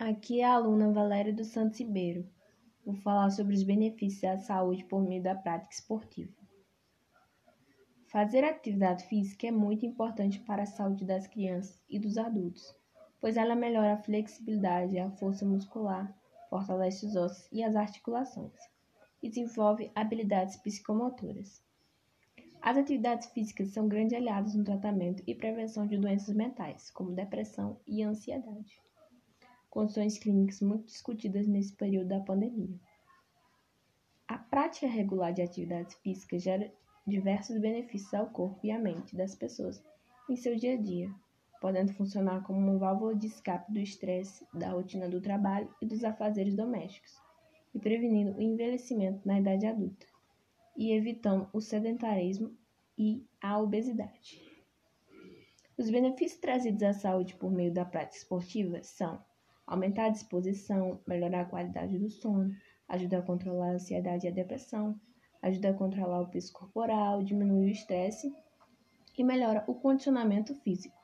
Aqui é a aluna Valéria dos Santos Ribeiro. Vou falar sobre os benefícios da saúde por meio da prática esportiva. Fazer atividade física é muito importante para a saúde das crianças e dos adultos, pois ela melhora a flexibilidade, a força muscular, fortalece os ossos e as articulações e desenvolve habilidades psicomotoras. As atividades físicas são grandes aliados no tratamento e prevenção de doenças mentais, como depressão e ansiedade condições clínicas muito discutidas nesse período da pandemia. A prática regular de atividades físicas gera diversos benefícios ao corpo e à mente das pessoas em seu dia a dia, podendo funcionar como uma válvula de escape do estresse, da rotina do trabalho e dos afazeres domésticos, e prevenindo o envelhecimento na idade adulta, e evitando o sedentarismo e a obesidade. Os benefícios trazidos à saúde por meio da prática esportiva são aumentar a disposição, melhorar a qualidade do sono, ajuda a controlar a ansiedade e a depressão, ajuda a controlar o peso corporal, diminui o estresse e melhora o condicionamento físico.